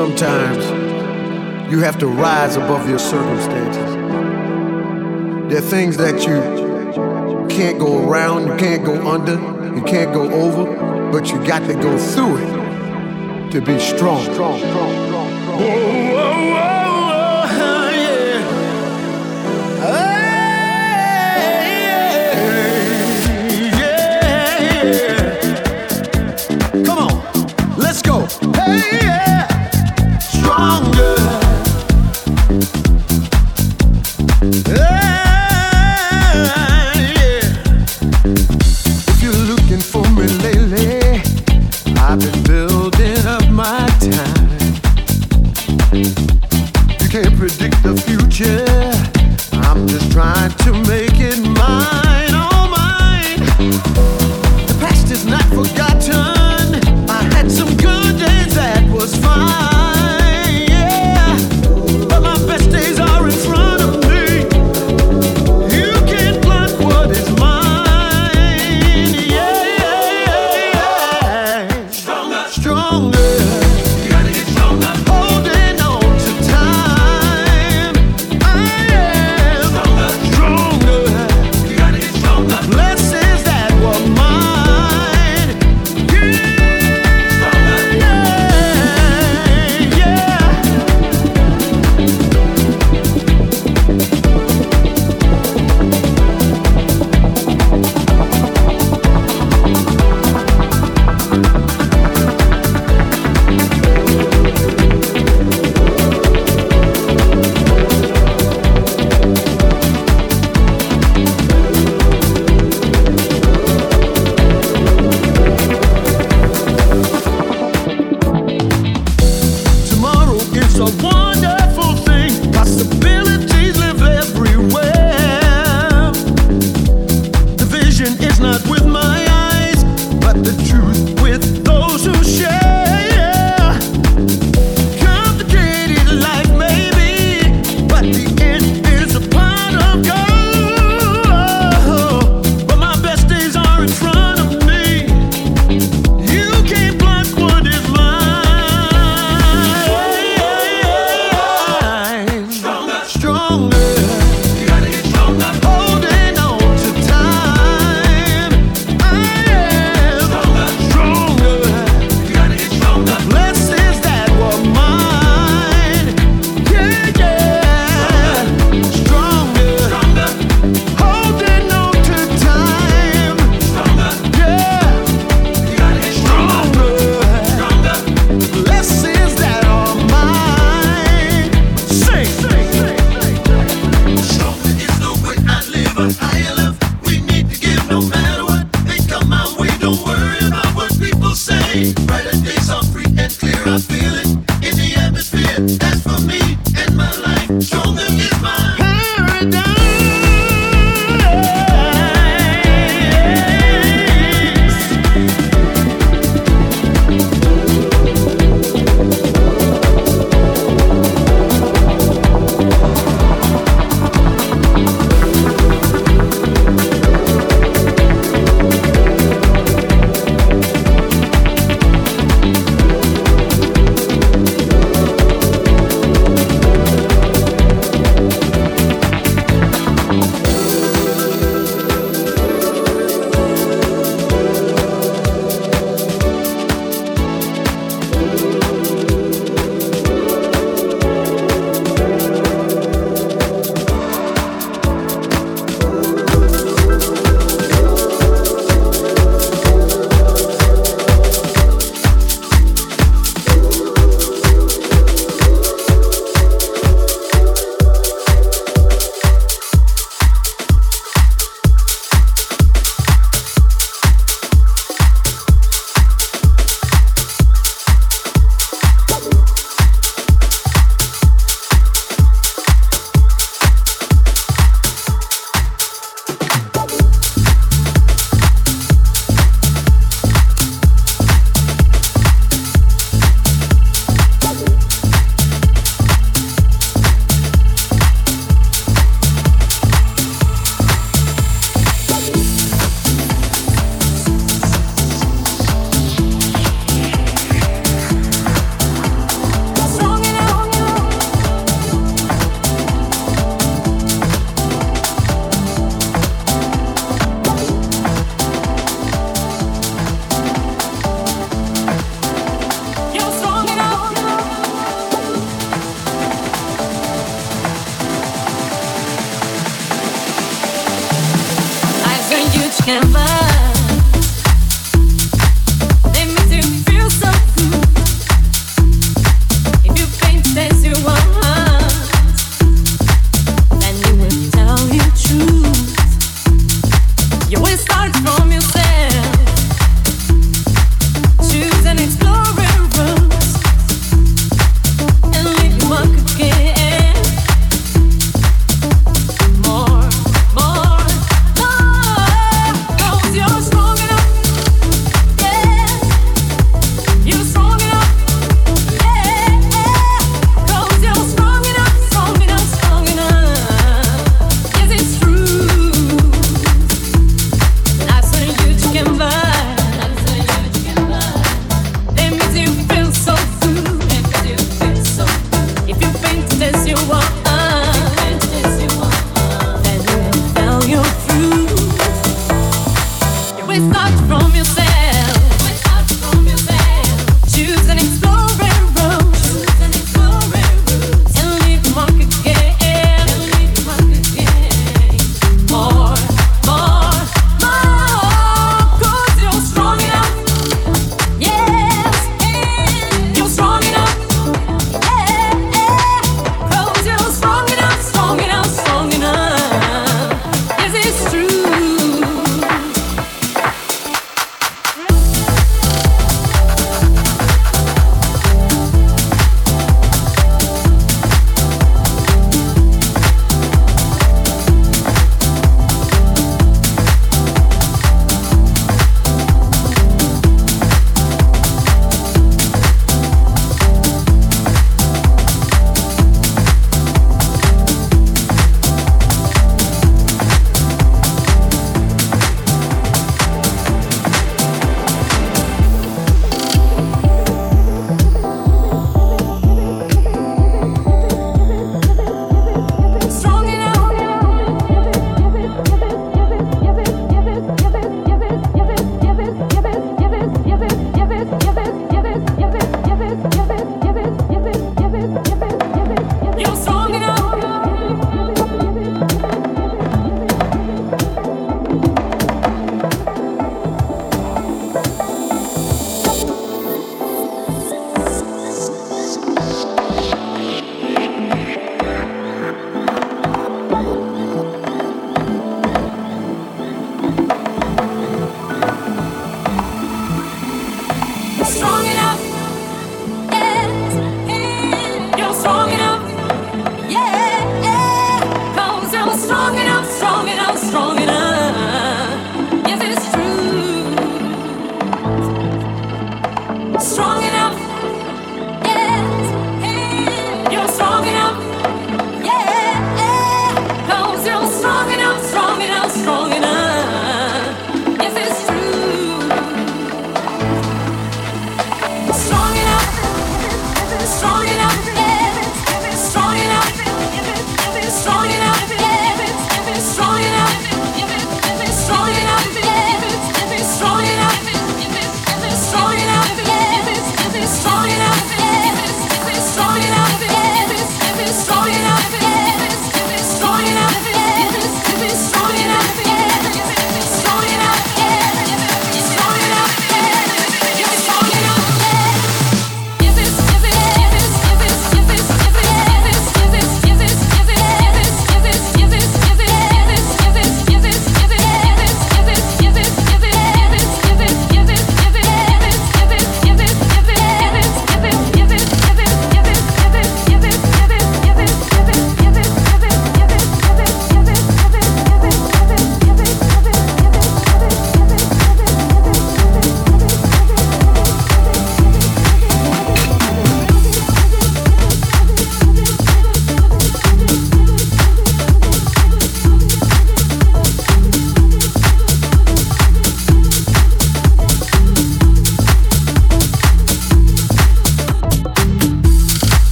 Sometimes you have to rise above your circumstances. There are things that you can't go around, you can't go under, you can't go over, but you got to go through it to be strong.